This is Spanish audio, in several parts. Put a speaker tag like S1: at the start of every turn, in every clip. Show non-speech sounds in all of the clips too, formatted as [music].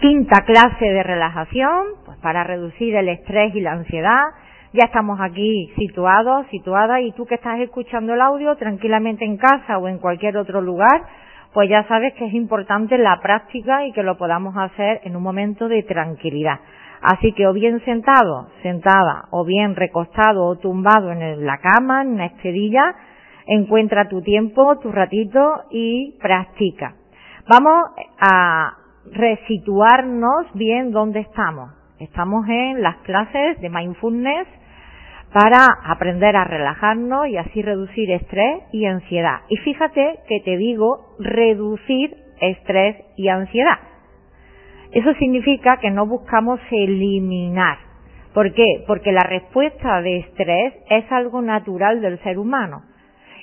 S1: Quinta clase de relajación, pues para reducir el estrés y la ansiedad. Ya estamos aquí situados, situadas, y tú que estás escuchando el audio tranquilamente en casa o en cualquier otro lugar, pues ya sabes que es importante la práctica y que lo podamos hacer en un momento de tranquilidad. Así que o bien sentado, sentada, o bien recostado o tumbado en la cama, en una esterilla, encuentra tu tiempo, tu ratito y practica. Vamos a resituarnos bien dónde estamos. Estamos en las clases de mindfulness para aprender a relajarnos y así reducir estrés y ansiedad. Y fíjate que te digo reducir estrés y ansiedad. Eso significa que no buscamos eliminar. ¿Por qué? Porque la respuesta de estrés es algo natural del ser humano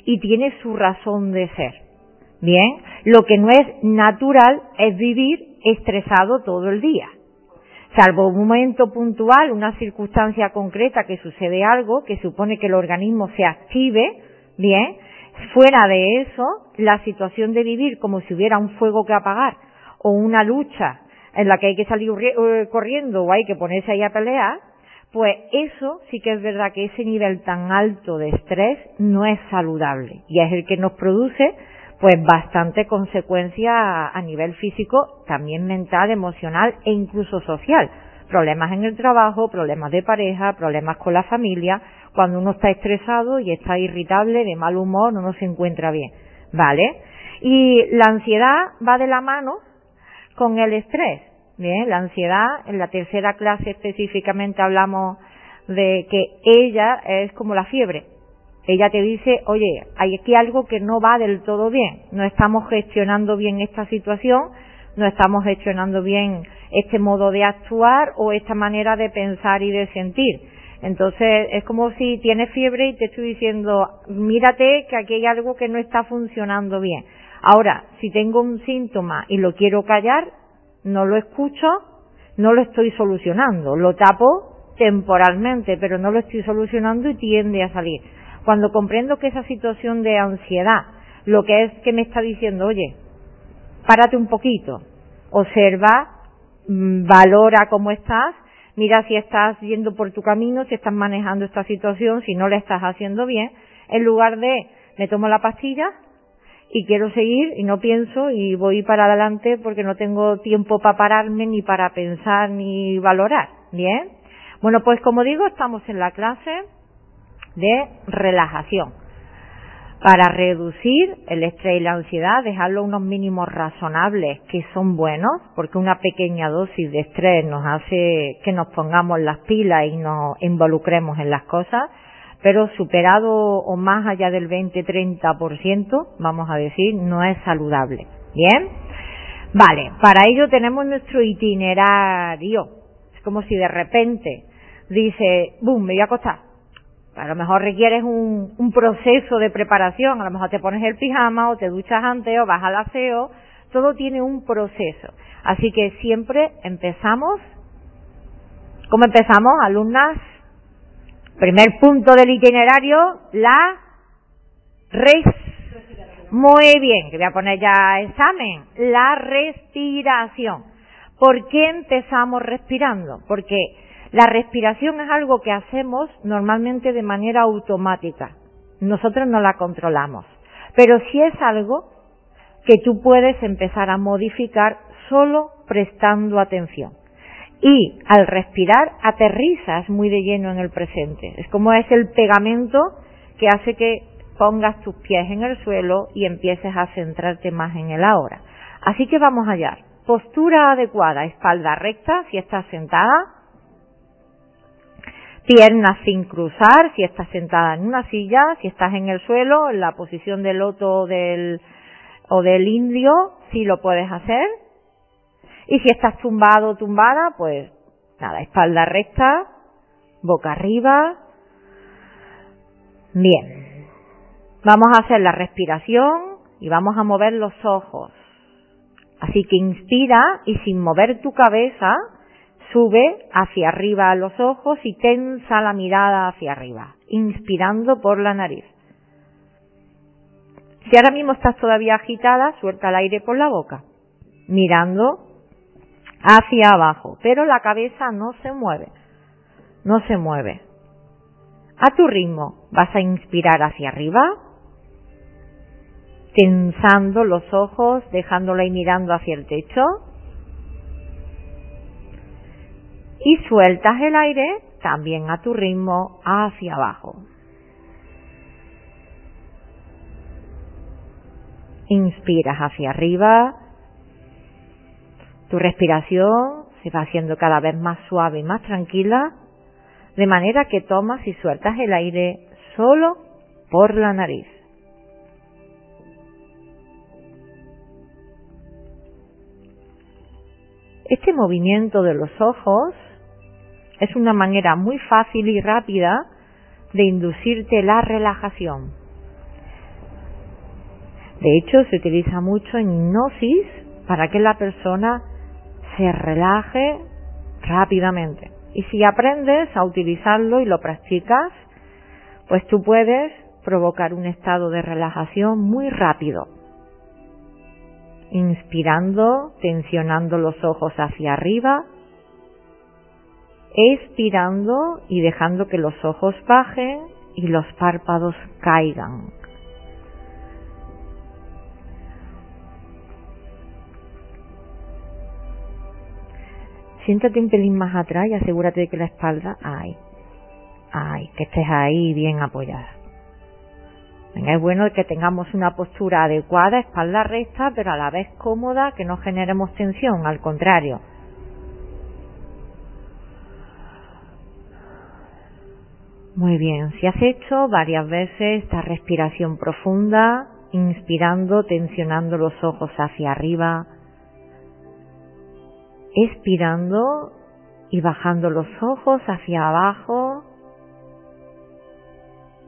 S1: y tiene su razón de ser. Bien, lo que no es natural es vivir estresado todo el día. Salvo un momento puntual, una circunstancia concreta que sucede algo, que supone que el organismo se active, bien, fuera de eso, la situación de vivir como si hubiera un fuego que apagar o una lucha en la que hay que salir eh, corriendo o hay que ponerse ahí a pelear, pues eso sí que es verdad que ese nivel tan alto de estrés no es saludable y es el que nos produce pues bastante consecuencia a nivel físico, también mental, emocional e incluso social. Problemas en el trabajo, problemas de pareja, problemas con la familia, cuando uno está estresado y está irritable, de mal humor, no se encuentra bien. ¿Vale? Y la ansiedad va de la mano con el estrés. Bien, la ansiedad, en la tercera clase específicamente hablamos de que ella es como la fiebre ella te dice, oye, hay aquí algo que no va del todo bien, no estamos gestionando bien esta situación, no estamos gestionando bien este modo de actuar o esta manera de pensar y de sentir. Entonces es como si tienes fiebre y te estoy diciendo, mírate que aquí hay algo que no está funcionando bien. Ahora, si tengo un síntoma y lo quiero callar, no lo escucho, no lo estoy solucionando, lo tapo temporalmente, pero no lo estoy solucionando y tiende a salir. Cuando comprendo que esa situación de ansiedad, lo que es que me está diciendo, oye, párate un poquito, observa, mm, valora cómo estás, mira si estás yendo por tu camino, si estás manejando esta situación, si no la estás haciendo bien, en lugar de me tomo la pastilla y quiero seguir y no pienso y voy para adelante porque no tengo tiempo para pararme ni para pensar ni valorar. Bien. Bueno, pues como digo, estamos en la clase de relajación para reducir el estrés y la ansiedad, dejarlo unos mínimos razonables que son buenos, porque una pequeña dosis de estrés nos hace que nos pongamos las pilas y nos involucremos en las cosas, pero superado o más allá del 20-30%, vamos a decir, no es saludable. ¿Bien? Vale, para ello tenemos nuestro itinerario. Es como si de repente dice, boom, me voy a acostar a lo mejor requieres un, proceso de preparación, a lo mejor te pones el pijama o te duchas antes o vas al aseo, todo tiene un proceso. Así que siempre empezamos, ¿cómo empezamos, alumnas? Primer punto del itinerario, la res. Muy bien, que voy a poner ya examen. La respiración. ¿Por qué empezamos respirando? Porque la respiración es algo que hacemos normalmente de manera automática. Nosotros no la controlamos. Pero sí es algo que tú puedes empezar a modificar solo prestando atención. Y al respirar aterrizas muy de lleno en el presente. Es como es el pegamento que hace que pongas tus pies en el suelo y empieces a centrarte más en el ahora. Así que vamos allá. Postura adecuada, espalda recta si estás sentada, piernas sin cruzar, si estás sentada en una silla, si estás en el suelo, en la posición del loto del, o del indio, si lo puedes hacer, Y si estás tumbado o tumbada, pues nada, espalda recta, boca arriba. Bien. Vamos a hacer la respiración y vamos a mover los ojos. Así que inspira y sin mover tu cabeza, sube hacia arriba los ojos y tensa la mirada hacia arriba, inspirando por la nariz. Si ahora mismo estás todavía agitada, suelta el aire por la boca, mirando hacia abajo, pero la cabeza no se mueve, no se mueve. A tu ritmo vas a inspirar hacia arriba, tensando los ojos, dejándola y mirando hacia el techo. Y sueltas el aire también a tu ritmo hacia abajo. Inspiras hacia arriba. Tu respiración se va haciendo cada vez más suave y más tranquila, de manera que tomas y sueltas el aire solo por la nariz. Este movimiento de los ojos es una manera muy fácil y rápida de inducirte la relajación. De hecho, se utiliza mucho en hipnosis para que la persona se relaje rápidamente. Y si aprendes a utilizarlo y lo practicas, pues tú puedes provocar un estado de relajación muy rápido. Inspirando, tensionando los ojos hacia arriba, expirando y dejando que los ojos bajen y los párpados caigan. Siéntate un pelín más atrás y asegúrate de que la espalda, ay, ay, que estés ahí bien apoyada. Venga, es bueno que tengamos una postura adecuada, espalda recta, pero a la vez cómoda, que no generemos tensión, al contrario. Muy bien, si has hecho varias veces esta respiración profunda, inspirando, tensionando los ojos hacia arriba, expirando y bajando los ojos hacia abajo,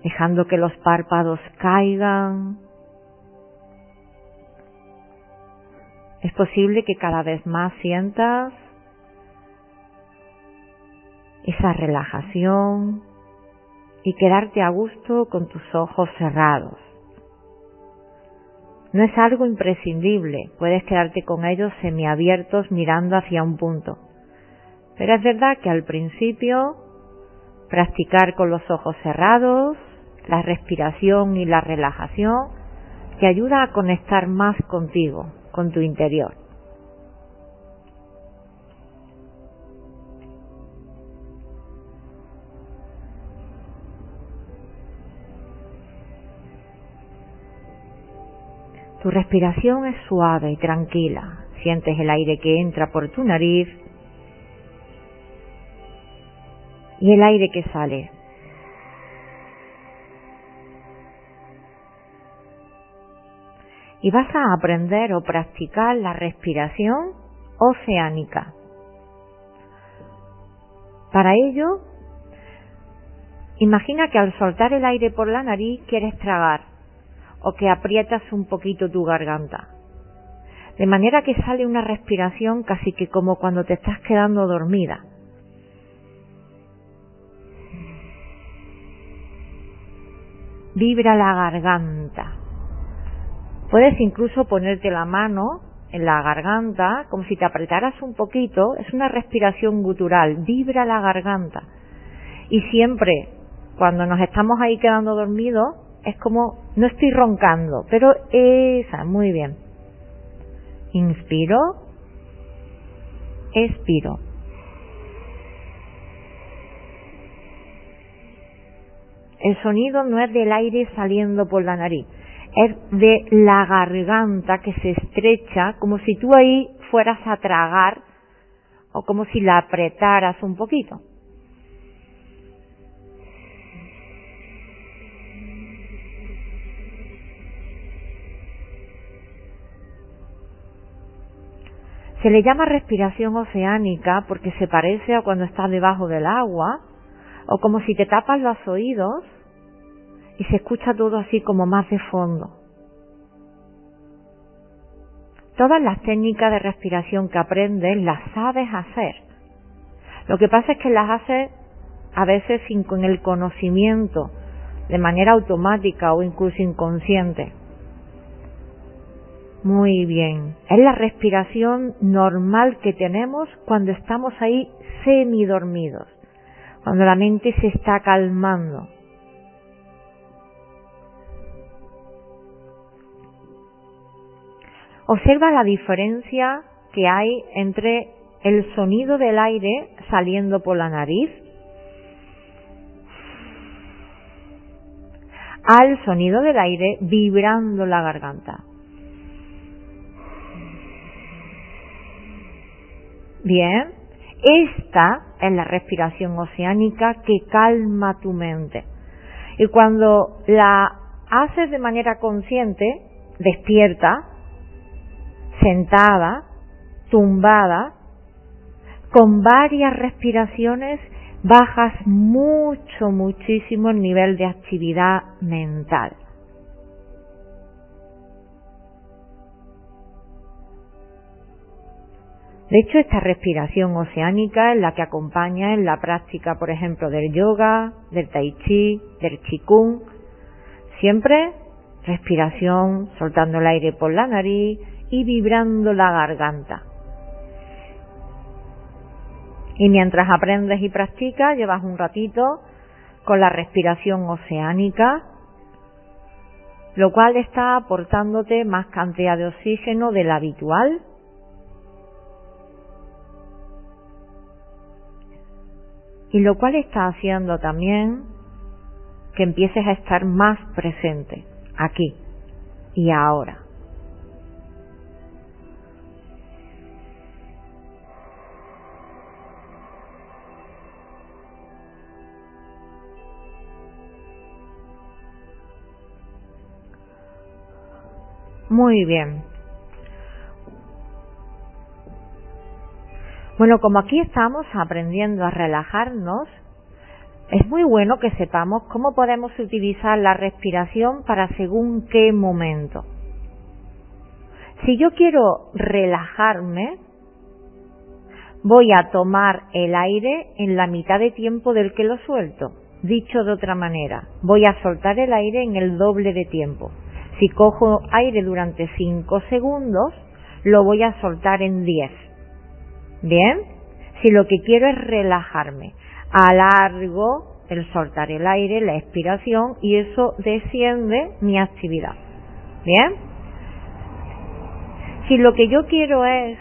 S1: dejando que los párpados caigan. Es posible que cada vez más sientas esa relajación y quedarte a gusto con tus ojos cerrados. No es algo imprescindible, puedes quedarte con ellos semiabiertos mirando hacia un punto. Pero es verdad que al principio practicar con los ojos cerrados, la respiración y la relajación te ayuda a conectar más contigo, con tu interior. Tu respiración es suave y tranquila. Sientes el aire que entra por tu nariz y el aire que sale. Y vas a aprender o practicar la respiración oceánica. Para ello, imagina que al soltar el aire por la nariz quieres tragar o que aprietas un poquito tu garganta. De manera que sale una respiración casi que como cuando te estás quedando dormida. Vibra la garganta. Puedes incluso ponerte la mano en la garganta como si te apretaras un poquito. Es una respiración gutural. Vibra la garganta. Y siempre, cuando nos estamos ahí quedando dormidos, es como, no estoy roncando, pero esa, muy bien. Inspiro, expiro. El sonido no es del aire saliendo por la nariz, es de la garganta que se estrecha como si tú ahí fueras a tragar o como si la apretaras un poquito. Se le llama respiración oceánica porque se parece a cuando estás debajo del agua o como si te tapas los oídos y se escucha todo así como más de fondo. Todas las técnicas de respiración que aprendes las sabes hacer. Lo que pasa es que las haces a veces sin con el conocimiento, de manera automática o incluso inconsciente. Muy bien. Es la respiración normal que tenemos cuando estamos ahí semidormidos, cuando la mente se está calmando. Observa la diferencia que hay entre el sonido del aire saliendo por la nariz al sonido del aire vibrando la garganta. Bien, esta es la respiración oceánica que calma tu mente. Y cuando la haces de manera consciente, despierta, sentada, tumbada, con varias respiraciones bajas mucho, muchísimo el nivel de actividad mental. De hecho, esta respiración oceánica es la que acompaña en la práctica, por ejemplo, del yoga, del tai chi, del qigong. Siempre respiración, soltando el aire por la nariz, y vibrando la garganta. Y mientras aprendes y practicas, llevas un ratito con la respiración oceánica, lo cual está aportándote más cantidad de oxígeno del habitual. Y lo cual está haciendo también que empieces a estar más presente aquí y ahora. Muy bien. Bueno, como aquí estamos aprendiendo a relajarnos, es muy bueno que sepamos cómo podemos utilizar la respiración para según qué momento. Si yo quiero relajarme, voy a tomar el aire en la mitad de tiempo del que lo suelto. Dicho de otra manera, voy a soltar el aire en el doble de tiempo. Si cojo aire durante 5 segundos, lo voy a soltar en 10. Bien, si lo que quiero es relajarme, alargo el soltar el aire, la expiración y eso desciende mi actividad. Bien, si lo que yo quiero es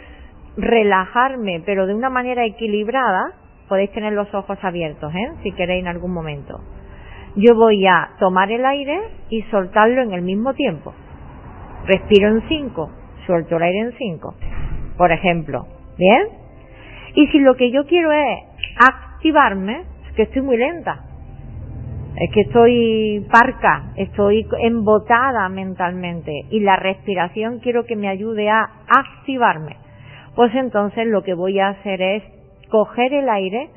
S1: relajarme pero de una manera equilibrada, podéis tener los ojos abiertos, ¿eh? si queréis en algún momento yo voy a tomar el aire y soltarlo en el mismo tiempo. Respiro en 5, suelto el aire en 5, por ejemplo. ¿Bien? Y si lo que yo quiero es activarme, es que estoy muy lenta, es que estoy parca, estoy embotada mentalmente y la respiración quiero que me ayude a activarme. Pues entonces lo que voy a hacer es coger el aire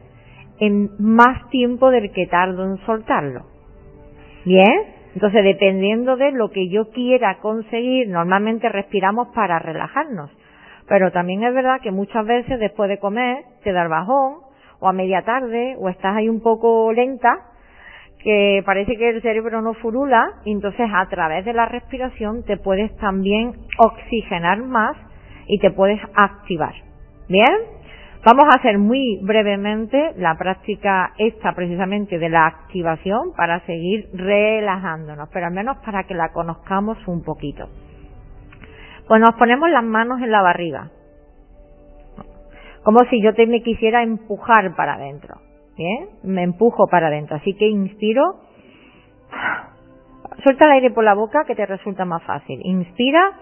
S1: en más tiempo del que tardo en soltarlo. Bien, entonces dependiendo de lo que yo quiera conseguir, normalmente respiramos para relajarnos. Pero también es verdad que muchas veces después de comer te da el bajón, o a media tarde, o estás ahí un poco lenta, que parece que el cerebro no furula, y entonces a través de la respiración te puedes también oxigenar más y te puedes activar. ¿Bien? Vamos a hacer muy brevemente la práctica esta precisamente de la activación para seguir relajándonos, pero al menos para que la conozcamos un poquito. Pues nos ponemos las manos en la barriga, como si yo te me quisiera empujar para adentro. Bien, me empujo para adentro, así que inspiro, suelta el aire por la boca que te resulta más fácil. Inspira,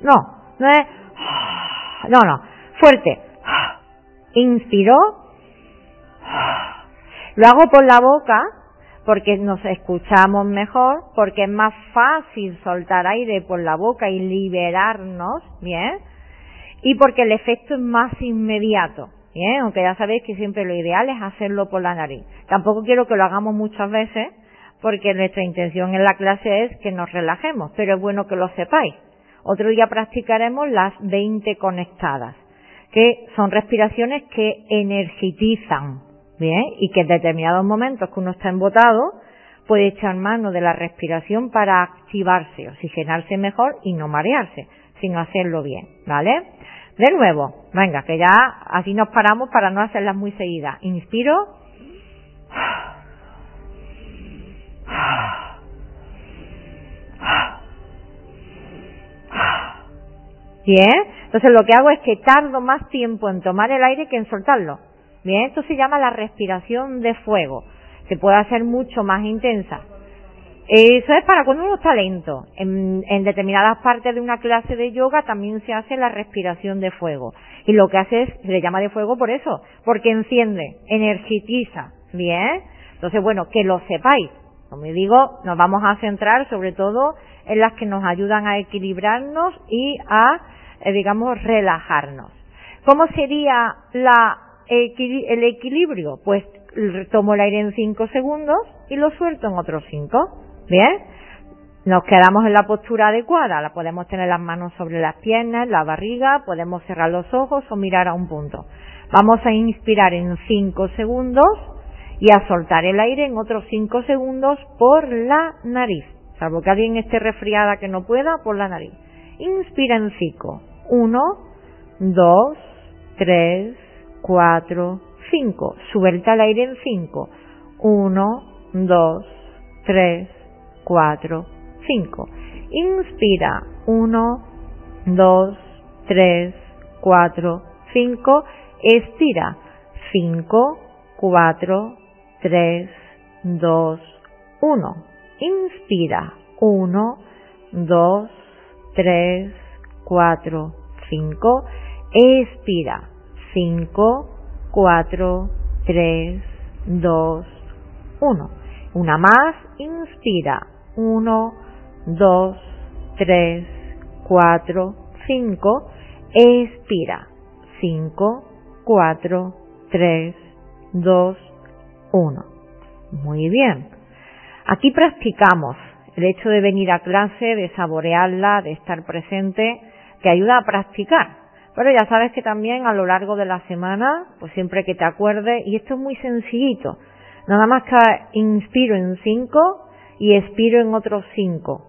S1: No, no es. No, no. Fuerte. Inspiro. Lo hago por la boca porque nos escuchamos mejor, porque es más fácil soltar aire por la boca y liberarnos, ¿bien? Y porque el efecto es más inmediato, ¿bien? Aunque ya sabéis que siempre lo ideal es hacerlo por la nariz. Tampoco quiero que lo hagamos muchas veces, porque nuestra intención en la clase es que nos relajemos, pero es bueno que lo sepáis. Otro día practicaremos las 20 conectadas, que son respiraciones que energizan, ¿bien? Y que en determinados momentos que uno está embotado, puede echar mano de la respiración para activarse, oxigenarse mejor y no marearse, sin hacerlo bien, ¿vale? De nuevo, venga, que ya así nos paramos para no hacerlas muy seguidas. Inspiro. Bien, entonces lo que hago es que tardo más tiempo en tomar el aire que en soltarlo. Bien, esto se llama la respiración de fuego. Se puede hacer mucho más intensa. Eso es para cuando uno está lento. En, determinadas partes de una clase de yoga también se hace la respiración de fuego. Y lo que hace es, se le llama de fuego por eso, porque enciende, energiza. Bien. Entonces, bueno, que lo sepáis. Como digo, nos vamos a centrar sobre todo en las que nos ayudan a equilibrarnos y a, eh, digamos, relajarnos. ¿Cómo sería la, el equilibrio? Pues tomo el aire en 5 segundos y lo suelto en otros 5. ¿Bien? Nos quedamos en la postura adecuada. La podemos tener las manos sobre las piernas, la barriga, podemos cerrar los ojos o mirar a un punto. Vamos a inspirar en 5 segundos y a soltar el aire en otros 5 segundos por la nariz. Salvo que alguien esté resfriada que no pueda, por la nariz. Inspira en 5. 1, 2, 3, 4, 5. Suelta el aire en 5. 1, 2, 3, 4, 5. Inspira 1, 2, 3, 4, 5. Expira 5, 4, 3, 2, 1. Inspira 1, 2, 3, 4, 5. Expira 5, 4, 3, 2, 1. Una más, inspira. 1, 2, 3, 4, 5. Expira. 5, 4, 3, 2, 1. Muy bien. Aquí practicamos el hecho de venir a clase, de saborearla, de estar presente, que ayuda a practicar. Pero ya sabes que también a lo largo de la semana, pues siempre que te acuerdes, y esto es muy sencillito, nada más que inspiro en 5 y expiro en otros 5.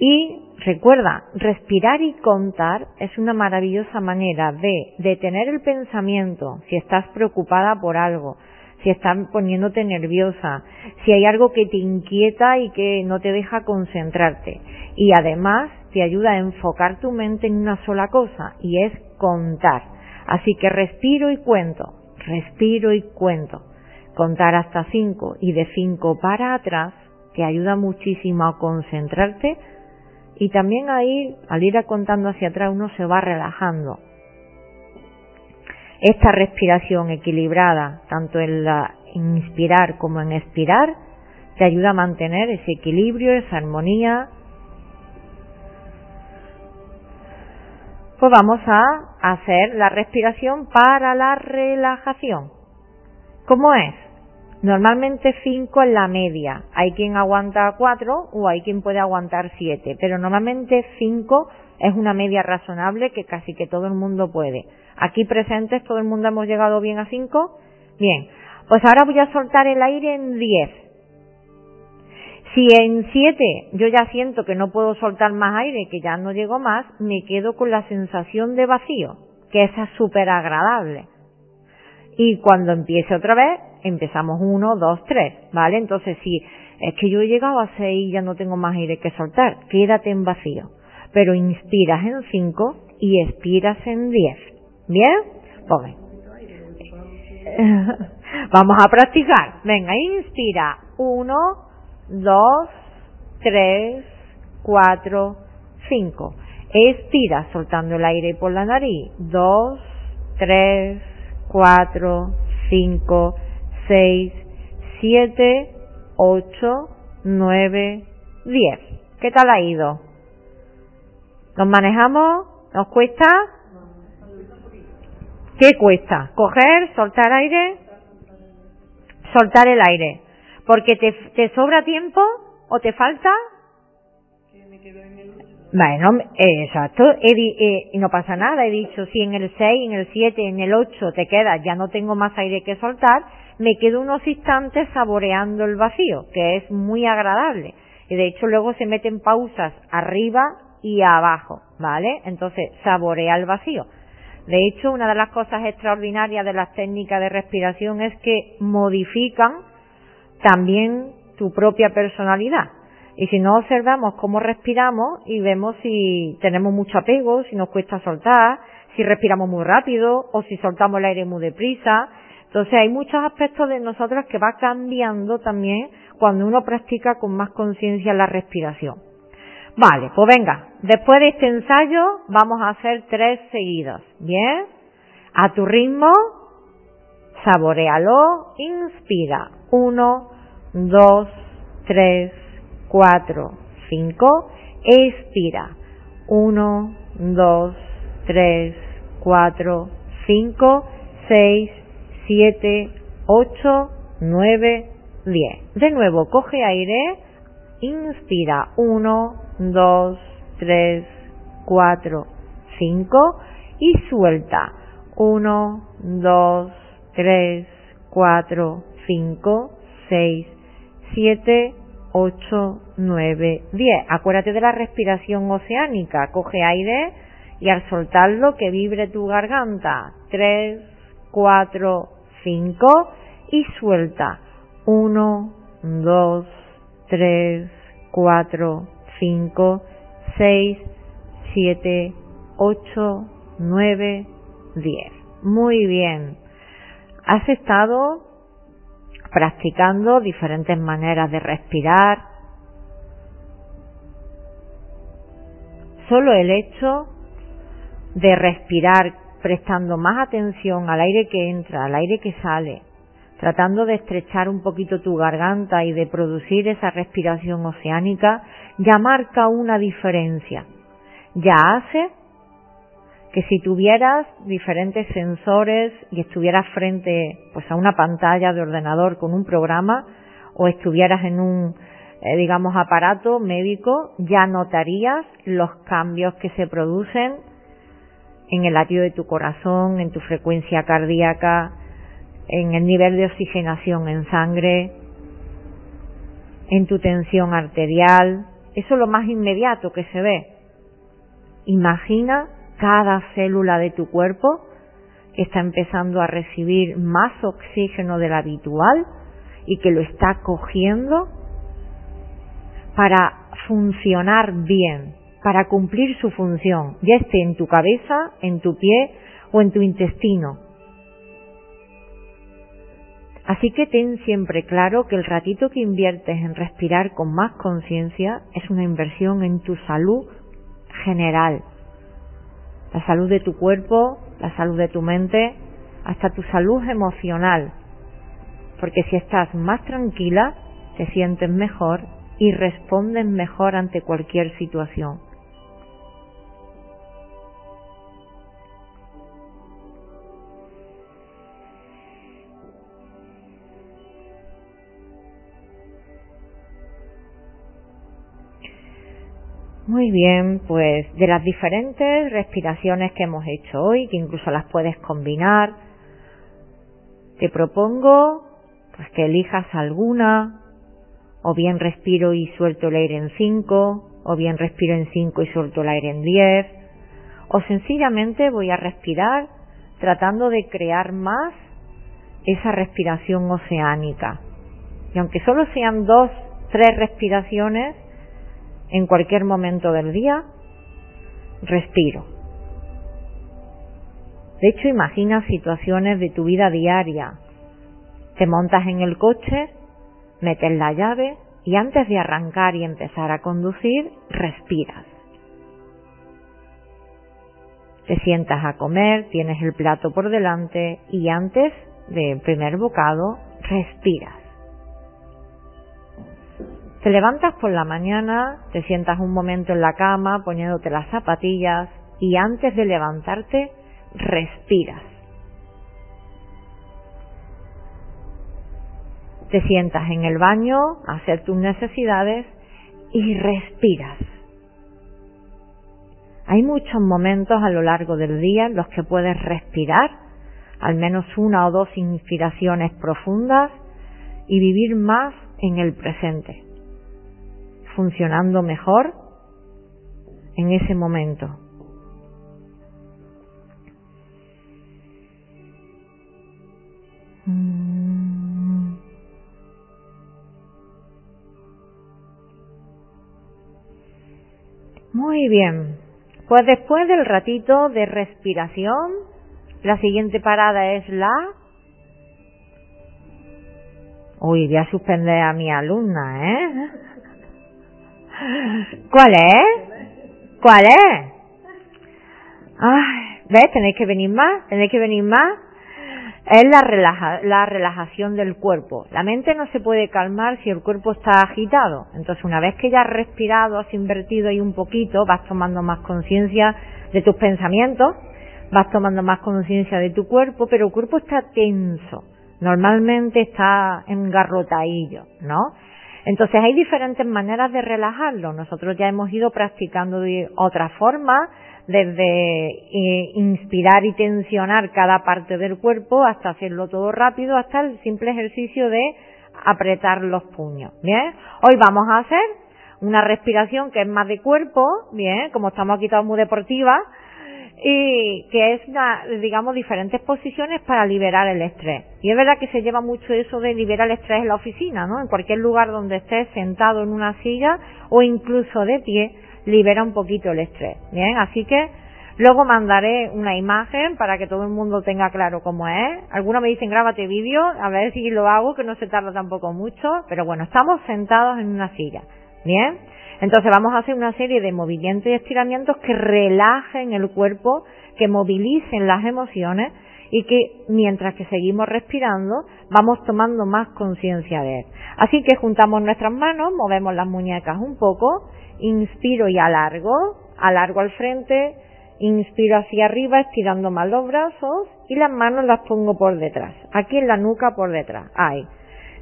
S1: Y recuerda, respirar y contar es una maravillosa manera de detener el pensamiento si estás preocupada por algo, si estás poniéndote nerviosa, si hay algo que te inquieta y que no te deja concentrarte. Y además te ayuda a enfocar tu mente en una sola cosa y es contar. Así que respiro y cuento, respiro y cuento. Contar hasta cinco y de cinco para atrás te ayuda muchísimo a concentrarte y también a ir, al ir contando hacia atrás uno se va relajando esta respiración equilibrada, tanto en la inspirar como en expirar, te ayuda a mantener ese equilibrio, esa armonía. Pues vamos a hacer la respiración para la relajación. ¿Cómo es? Normalmente 5 en la media. Hay quien aguanta 4 o hay quien puede aguantar 7, pero normalmente 5 es una media razonable que casi que todo el mundo puede. Aquí presentes, todo el mundo hemos llegado bien a 5. Bien, pues ahora voy a soltar el aire en 10. Si en 7 yo ya siento que no puedo soltar más aire, que ya no llego más, me quedo con la sensación de vacío, que esa es súper agradable. Y cuando empiece otra vez, empezamos 1, 2, 3, ¿vale? Entonces si es que yo he llegado a 6 y ya no tengo más aire que soltar, quédate en vacío. Pero inspiras en 5 y expiras en 10. ¿Bien? Pues [laughs] Vamos a practicar. Venga, inspira. Uno, dos, tres, cuatro, cinco. Expira soltando el aire por la nariz. Dos, tres, cuatro, cinco, seis, siete, 8, 9, 10. ¿Qué tal ha ido? ¿Nos manejamos? ¿Nos cuesta? ¿Qué cuesta? ¿Coger? ¿Soltar aire? Soltar el aire. ¿Porque te, te sobra tiempo o te falta? Bueno, exacto, eh, y no pasa nada, he dicho, si en el 6, en el 7, en el 8 te quedas, ya no tengo más aire que soltar, me quedo unos instantes saboreando el vacío, que es muy agradable. Y de hecho luego se meten pausas arriba y abajo, ¿vale? Entonces, saborea el vacío. De hecho, una de las cosas extraordinarias de las técnicas de respiración es que modifican también tu propia personalidad. Y si no observamos cómo respiramos y vemos si tenemos mucho apego, si nos cuesta soltar, si respiramos muy rápido o si soltamos el aire muy deprisa. Entonces hay muchos aspectos de nosotros que va cambiando también cuando uno practica con más conciencia la respiración. Vale, pues venga, después de este ensayo vamos a hacer tres seguidos. Bien, a tu ritmo, saborealo, inspira. Uno, dos, tres, cuatro, cinco, expira. Uno, dos, tres, cuatro, cinco, seis, siete, ocho, nueve, diez. De nuevo, coge aire, inspira. Uno, dos, tres, cuatro, cinco y suelta. Uno, dos, tres, cuatro, cinco, seis, siete, 8, 9, 10. Acuérdate de la respiración oceánica. Coge aire y al soltarlo que vibre tu garganta. 3, 4, 5 y suelta. 1, 2, 3, 4, 5, 6, 7, 8, 9, 10. Muy bien. Has estado practicando diferentes maneras de respirar. Solo el hecho de respirar prestando más atención al aire que entra, al aire que sale, tratando de estrechar un poquito tu garganta y de producir esa respiración oceánica, ya marca una diferencia. Ya hace que si tuvieras diferentes sensores y estuvieras frente pues a una pantalla de ordenador con un programa o estuvieras en un eh, digamos aparato médico ya notarías los cambios que se producen en el latido de tu corazón, en tu frecuencia cardíaca, en el nivel de oxigenación en sangre, en tu tensión arterial. Eso es lo más inmediato que se ve. Imagina cada célula de tu cuerpo que está empezando a recibir más oxígeno del habitual y que lo está cogiendo para funcionar bien, para cumplir su función, ya esté en tu cabeza, en tu pie o en tu intestino. Así que ten siempre claro que el ratito que inviertes en respirar con más conciencia es una inversión en tu salud general, la salud de tu cuerpo, la salud de tu mente, hasta tu salud emocional. Porque si estás más tranquila, te sientes mejor y respondes mejor ante cualquier situación. Muy bien, pues de las diferentes respiraciones que hemos hecho hoy, que incluso las puedes combinar, te propongo pues que elijas alguna, o bien respiro y suelto el aire en 5, o bien respiro en 5 y suelto el aire en 10, o sencillamente voy a respirar tratando de crear más esa respiración oceánica. Y aunque solo sean dos, tres respiraciones, en cualquier momento del día, respiro. De hecho, imagina situaciones de tu vida diaria. Te montas en el coche, metes la llave y antes de arrancar y empezar a conducir, respiras. Te sientas a comer, tienes el plato por delante y antes del primer bocado, respiras. Te levantas por la mañana, te sientas un momento en la cama poniéndote las zapatillas y antes de levantarte respiras. Te sientas en el baño a hacer tus necesidades y respiras. Hay muchos momentos a lo largo del día en los que puedes respirar, al menos una o dos inspiraciones profundas y vivir más en el presente, funcionando mejor en ese momento. Mm. Muy bien. Pues después del ratito de respiración, la siguiente parada es la... Uy, voy a suspender a mi alumna, ¿eh? ¿Cuál es? ¿Cuál es? Ay, ¿ves? Tenéis que venir más, tenéis que venir más es la, relaja, la relajación del cuerpo. La mente no se puede calmar si el cuerpo está agitado. Entonces, una vez que ya has respirado, has invertido ahí un poquito, vas tomando más conciencia de tus pensamientos, vas tomando más conciencia de tu cuerpo, pero el cuerpo está tenso. Normalmente está engarrotadillo, ¿no? Entonces hay diferentes maneras de relajarlo. Nosotros ya hemos ido practicando de otra forma, desde eh, inspirar y tensionar cada parte del cuerpo hasta hacerlo todo rápido, hasta el simple ejercicio de apretar los puños. Bien, hoy vamos a hacer una respiración que es más de cuerpo, bien, como estamos aquí todos muy deportivas, y que es digamos diferentes posiciones para liberar el estrés. Y es verdad que se lleva mucho eso de liberar el estrés en la oficina, ¿no? En cualquier lugar donde estés sentado en una silla o incluso de pie, libera un poquito el estrés. Bien, así que luego mandaré una imagen para que todo el mundo tenga claro cómo es. Algunos me dicen grábate vídeo, a ver si lo hago, que no se tarda tampoco mucho, pero bueno, estamos sentados en una silla. Bien, entonces vamos a hacer una serie de movimientos y estiramientos que relajen el cuerpo, que movilicen las emociones y que mientras que seguimos respirando vamos tomando más conciencia de él. Así que juntamos nuestras manos, movemos las muñecas un poco inspiro y alargo, alargo al frente, inspiro hacia arriba estirando más los brazos y las manos las pongo por detrás, aquí en la nuca por detrás, ahí.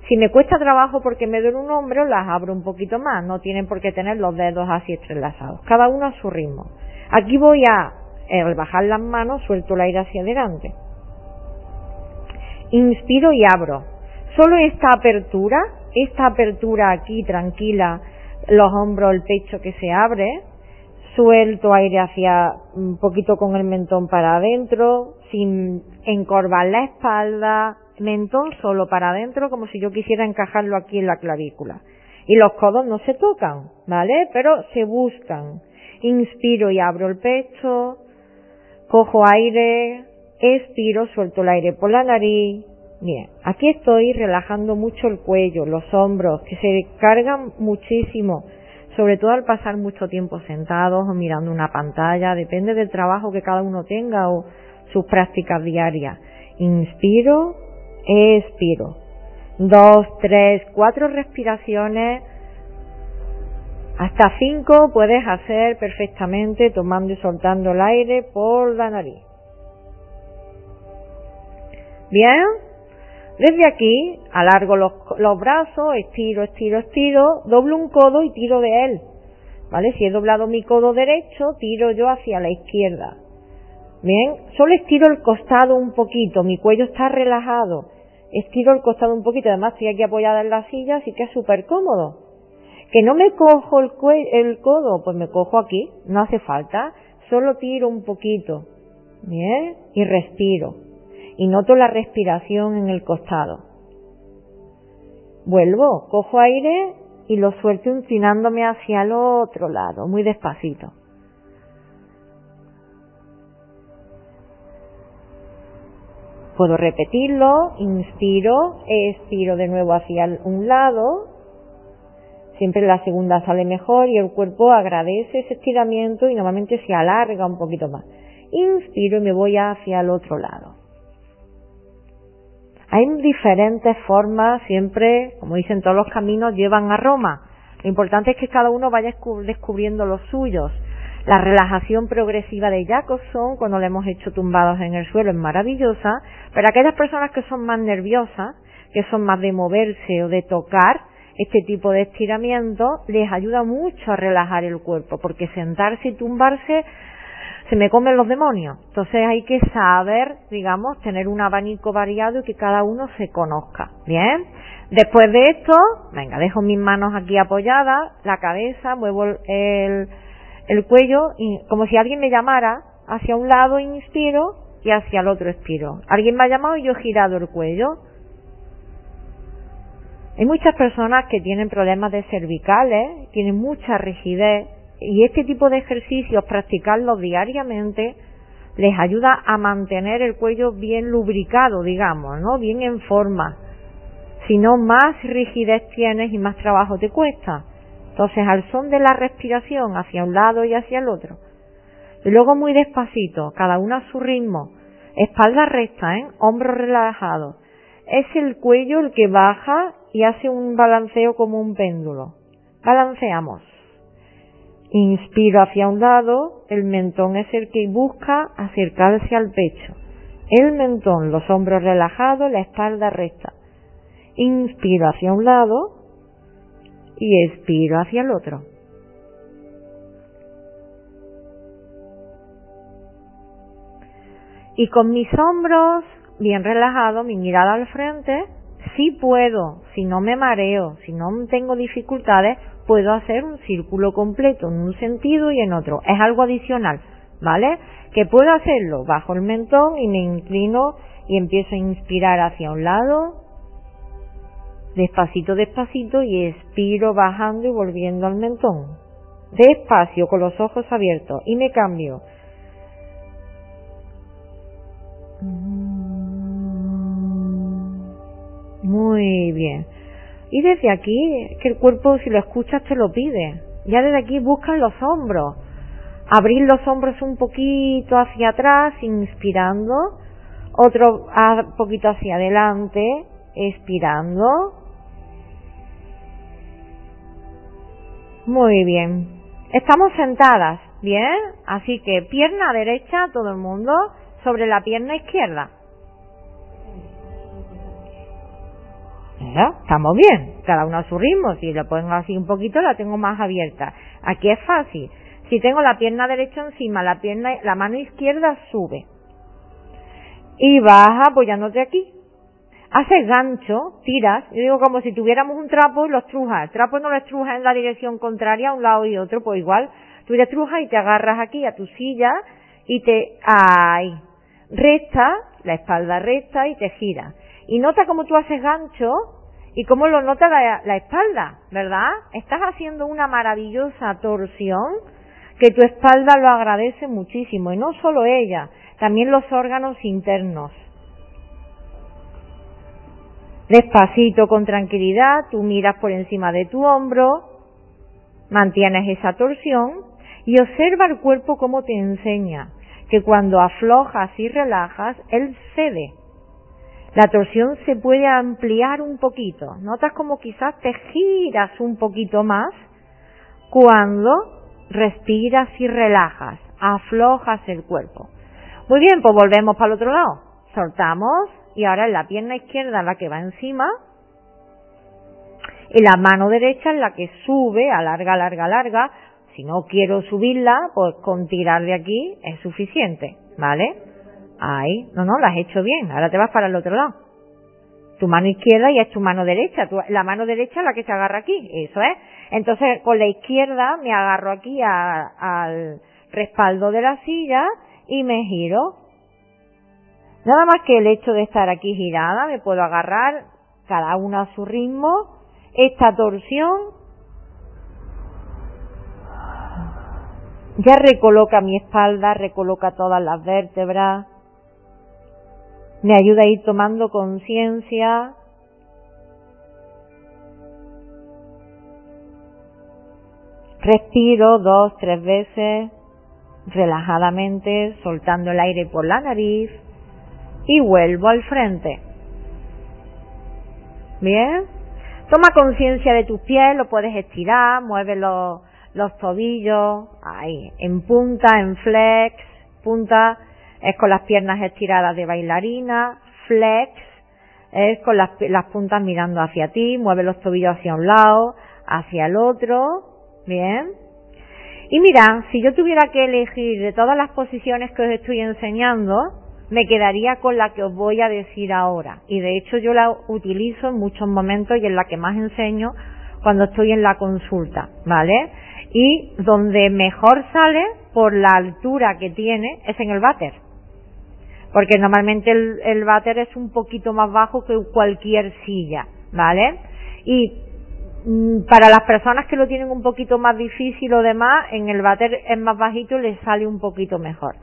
S1: Si me cuesta trabajo porque me duele un hombro, las abro un poquito más, no tienen por qué tener los dedos así entrelazados, cada uno a su ritmo. Aquí voy a, al bajar las manos, suelto el aire hacia adelante. Inspiro y abro. Solo esta apertura, esta apertura aquí tranquila, los hombros, el pecho que se abre, suelto aire hacia un poquito con el mentón para adentro, sin encorvar la espalda, mentón solo para adentro, como si yo quisiera encajarlo aquí en la clavícula. Y los codos no se tocan, ¿vale? Pero se buscan. Inspiro y abro el pecho, cojo aire, expiro, suelto el aire por la nariz, Bien, aquí estoy relajando mucho el cuello, los hombros, que se cargan muchísimo, sobre todo al pasar mucho tiempo sentados o mirando una pantalla, depende del trabajo que cada uno tenga o sus prácticas diarias. Inspiro, expiro. Dos, tres, cuatro respiraciones, hasta cinco puedes hacer perfectamente tomando y soltando el aire por la nariz. Bien, desde aquí alargo los, los brazos, estiro, estiro, estiro, doblo un codo y tiro de él. ¿Vale? Si he doblado mi codo derecho, tiro yo hacia la izquierda. Bien, solo estiro el costado un poquito, mi cuello está relajado. Estiro el costado un poquito, además estoy aquí apoyada en la silla, así que es súper cómodo. Que no me cojo el, el codo, pues me cojo aquí, no hace falta, solo tiro un poquito. Bien, y respiro y noto la respiración en el costado. Vuelvo, cojo aire y lo suelto inclinándome hacia el otro lado, muy despacito. Puedo repetirlo, inspiro, expiro de nuevo hacia un lado, siempre la segunda sale mejor y el cuerpo agradece ese estiramiento y normalmente se alarga un poquito más. Inspiro y me voy hacia el otro lado. Hay diferentes formas, siempre, como dicen todos los caminos, llevan a Roma. Lo importante es que cada uno vaya descubriendo los suyos. La relajación progresiva de Jacobson, cuando le hemos hecho tumbados en el suelo, es maravillosa, pero aquellas personas que son más nerviosas, que son más de moverse o de tocar, este tipo de estiramiento les ayuda mucho a relajar el cuerpo, porque sentarse y tumbarse se me comen los demonios. Entonces hay que saber, digamos, tener un abanico variado y que cada uno se conozca. Bien. Después de esto, venga, dejo mis manos aquí apoyadas, la cabeza, muevo el, el cuello como si alguien me llamara, hacia un lado inspiro y hacia el otro expiro. Alguien me ha llamado y yo he girado el cuello. Hay muchas personas que tienen problemas de cervicales, tienen mucha rigidez y este tipo de ejercicios, practicarlos diariamente, les ayuda a mantener el cuello bien lubricado, digamos, ¿no? Bien en forma. Si no, más rigidez tienes y más trabajo te cuesta. Entonces, al son de la respiración hacia un lado y hacia el otro. Y luego muy despacito, cada uno a su ritmo. Espalda recta, ¿eh? Hombros relajados. Es el cuello el que baja y hace un balanceo como un péndulo. Balanceamos. Inspiro hacia un lado, el mentón es el que busca acercarse al pecho. El mentón, los hombros relajados, la espalda recta. Inspiro hacia un lado y expiro hacia el otro. Y con mis hombros bien relajados, mi mirada al frente, si puedo, si no me mareo, si no tengo dificultades, puedo hacer un círculo completo en un sentido y en otro. Es algo adicional, ¿vale? Que puedo hacerlo bajo el mentón y me inclino y empiezo a inspirar hacia un lado, despacito, despacito y expiro bajando y volviendo al mentón. Despacio, con los ojos abiertos y me cambio. Muy bien. Y desde aquí, que el cuerpo si lo escuchas te lo pide. Ya desde aquí buscan los hombros. Abrir los hombros un poquito hacia atrás, inspirando. Otro un poquito hacia adelante, expirando. Muy bien. Estamos sentadas, ¿bien? Así que pierna derecha, todo el mundo, sobre la pierna izquierda. Estamos bien, cada uno a su ritmo. Si lo pongo así un poquito, la tengo más abierta. Aquí es fácil. Si tengo la pierna derecha encima, la pierna, la mano izquierda sube. Y baja apoyándote aquí. Haces gancho, tiras, yo digo como si tuviéramos un trapo y lo estrujas. El trapo no lo estrujas en la dirección contraria a un lado y otro, pues igual. Tú le estrujas y te agarras aquí a tu silla y te, ahí. Recta, la espalda recta y te gira. Y nota cómo tú haces gancho y cómo lo nota la espalda, ¿verdad? Estás haciendo una maravillosa torsión que tu espalda lo agradece muchísimo. Y no solo ella, también los órganos internos. Despacito, con tranquilidad, tú miras por encima de tu hombro, mantienes esa torsión y observa el cuerpo como te enseña que cuando aflojas y relajas, él cede. La torsión se puede ampliar un poquito. Notas como quizás te giras un poquito más cuando respiras y relajas, aflojas el cuerpo. Muy bien, pues volvemos para el otro lado. Soltamos y ahora es la pierna izquierda la que va encima y la mano derecha es la que sube, alarga, alarga, alarga. Si no quiero subirla, pues con tirar de aquí es suficiente, ¿vale? Ahí, no, no, lo has hecho bien. Ahora te vas para el otro lado. Tu mano izquierda y es tu mano derecha. la mano derecha es la que se agarra aquí, eso es. Entonces con la izquierda me agarro aquí al respaldo de la silla y me giro Nada más que el hecho de estar aquí girada, me puedo agarrar cada una a su ritmo. Esta torsión ya recoloca mi espalda, recoloca todas las vértebras, me ayuda a ir tomando conciencia. Respiro dos, tres veces, relajadamente, soltando el aire por la nariz y vuelvo al frente. Bien, Toma conciencia de tus pies, lo puedes estirar, mueve los, los tobillos, ahí, en punta, en flex, punta es con las piernas estiradas de bailarina, flex es con las, las puntas mirando hacia ti, mueve los tobillos hacia un lado, hacia el otro, bien. Y mira, si yo tuviera que elegir de todas las posiciones que os estoy enseñando, me quedaría con la que os voy a decir ahora. Y de hecho yo la utilizo en muchos momentos y en la que más enseño cuando estoy en la consulta, ¿vale? Y donde mejor sale por la altura que tiene es en el váter. Porque normalmente el, el váter es un poquito más bajo que cualquier silla, ¿vale? Y mm, para las personas que lo tienen un poquito más difícil o demás, en el váter es más bajito y les sale un poquito mejor.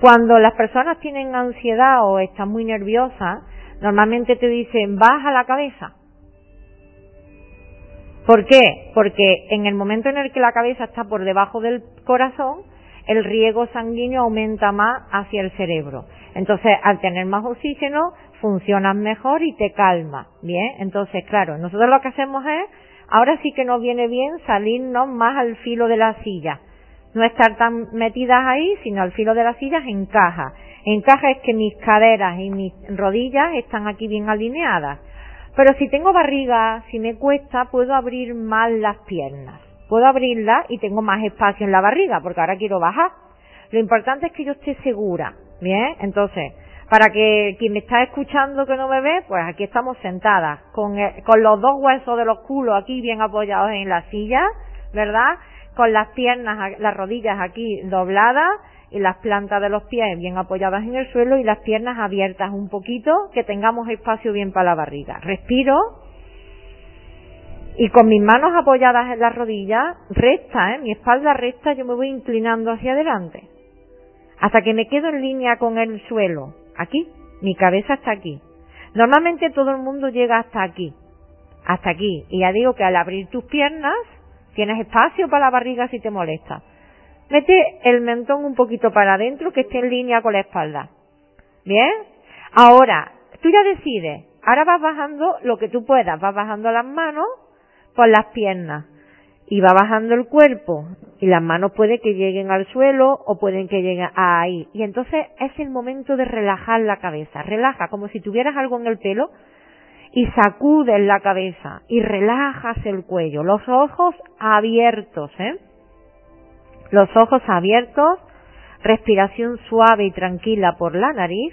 S1: Cuando las personas tienen ansiedad o están muy nerviosas, normalmente te dicen baja la cabeza. ¿Por qué? Porque en el momento en el que la cabeza está por debajo del corazón, el riego sanguíneo aumenta más hacia el cerebro. Entonces, al tener más oxígeno, funcionas mejor y te calma. Bien, entonces, claro, nosotros lo que hacemos es, ahora sí que nos viene bien salirnos más al filo de la silla no estar tan metidas ahí, sino al filo de las sillas encaja. Encaja es que mis caderas y mis rodillas están aquí bien alineadas. Pero si tengo barriga, si me cuesta, puedo abrir más las piernas. Puedo abrirlas y tengo más espacio en la barriga, porque ahora quiero bajar. Lo importante es que yo esté segura. Bien, entonces, para que quien me está escuchando que no me ve, pues aquí estamos sentadas, con, con los dos huesos de los culos aquí bien apoyados en la silla, ¿verdad? Con las piernas, las rodillas aquí dobladas y las plantas de los pies bien apoyadas en el suelo y las piernas abiertas un poquito, que tengamos espacio bien para la barriga. Respiro y con mis manos apoyadas en las rodillas, recta, ¿eh? mi espalda recta, yo me voy inclinando hacia adelante hasta que me quedo en línea con el suelo. Aquí, mi cabeza está aquí. Normalmente todo el mundo llega hasta aquí, hasta aquí. Y ya digo que al abrir tus piernas, Tienes espacio para la barriga si te molesta. Mete el mentón un poquito para adentro que esté en línea con la espalda. ¿Bien? Ahora, tú ya decides. Ahora vas bajando lo que tú puedas. Vas bajando las manos por las piernas. Y va bajando el cuerpo. Y las manos puede que lleguen al suelo o pueden que lleguen ahí. Y entonces es el momento de relajar la cabeza. Relaja como si tuvieras algo en el pelo y sacudes la cabeza y relajas el cuello, los ojos abiertos, ¿eh? Los ojos abiertos, respiración suave y tranquila por la nariz.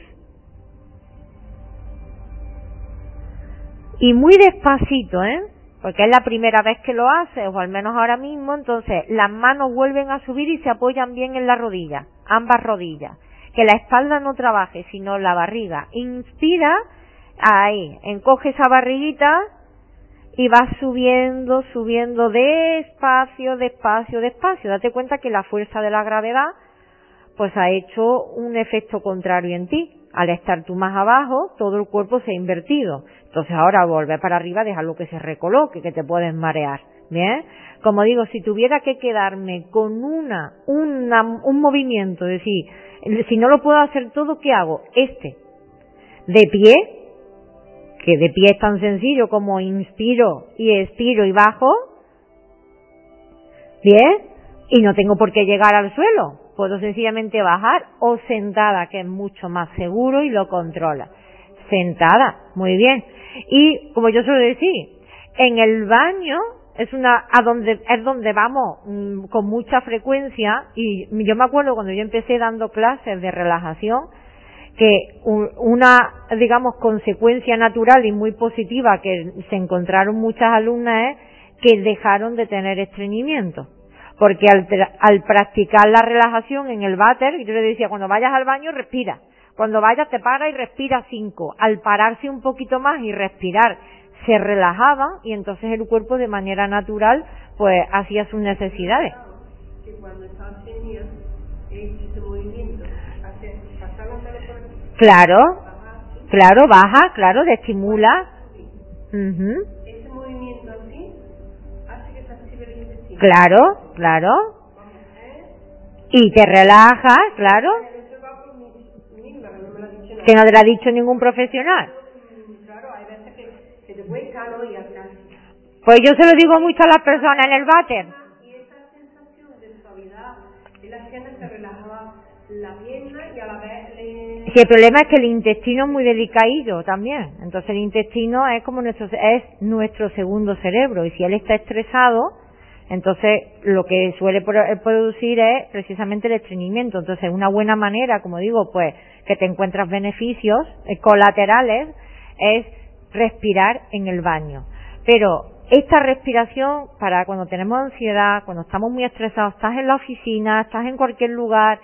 S1: Y muy despacito, ¿eh? Porque es la primera vez que lo haces, o al menos ahora mismo, entonces las manos vuelven a subir y se apoyan bien en la rodilla, ambas rodillas. Que la espalda no trabaje, sino la barriga. Inspira Ahí, encoge esa barriguita y vas subiendo, subiendo despacio, despacio, despacio. Date cuenta que la fuerza de la gravedad pues ha hecho un efecto contrario en ti. Al estar tú más abajo, todo el cuerpo se ha invertido. Entonces ahora vuelve para arriba, déjalo que se recoloque, que te puedes marear. Bien, como digo, si tuviera que quedarme con una, una, un movimiento, es decir, si no lo puedo hacer todo, ¿qué hago? Este, de pie, que de pie es tan sencillo como inspiro y expiro y bajo, bien, y no tengo por qué llegar al suelo, puedo sencillamente bajar o sentada, que es mucho más seguro y lo controla. Sentada, muy bien. Y como yo suelo decir, en el baño es una a donde es donde vamos mm, con mucha frecuencia y yo me acuerdo cuando yo empecé dando clases de relajación que una, digamos, consecuencia natural y muy positiva que se encontraron muchas alumnas es que dejaron de tener estreñimiento. Porque al, al practicar la relajación en el váter, yo le decía, cuando vayas al baño, respira. Cuando vayas, te para y respira cinco. Al pararse un poquito más y respirar, se relajaba y entonces el cuerpo de manera natural, pues hacía sus necesidades. Cuando movimiento, Claro, claro, baja, claro, estimula. Ese movimiento así hace que se Claro, claro. Y te relaja, claro. Que no te lo ha dicho ningún profesional. Pues yo se lo digo mucho a las personas en el váter.
S2: Y esa sensación de suavidad en las piernas te relajaba la Eh...
S1: Sí, el problema es que el intestino es muy delicado también. Entonces el intestino es como nuestro, es nuestro segundo cerebro y si él está estresado, entonces lo que suele producir es precisamente el estreñimiento. Entonces una buena manera, como digo, pues que te encuentras beneficios eh, colaterales es respirar en el baño. Pero esta respiración para cuando tenemos ansiedad, cuando estamos muy estresados, estás en la oficina, estás en cualquier lugar,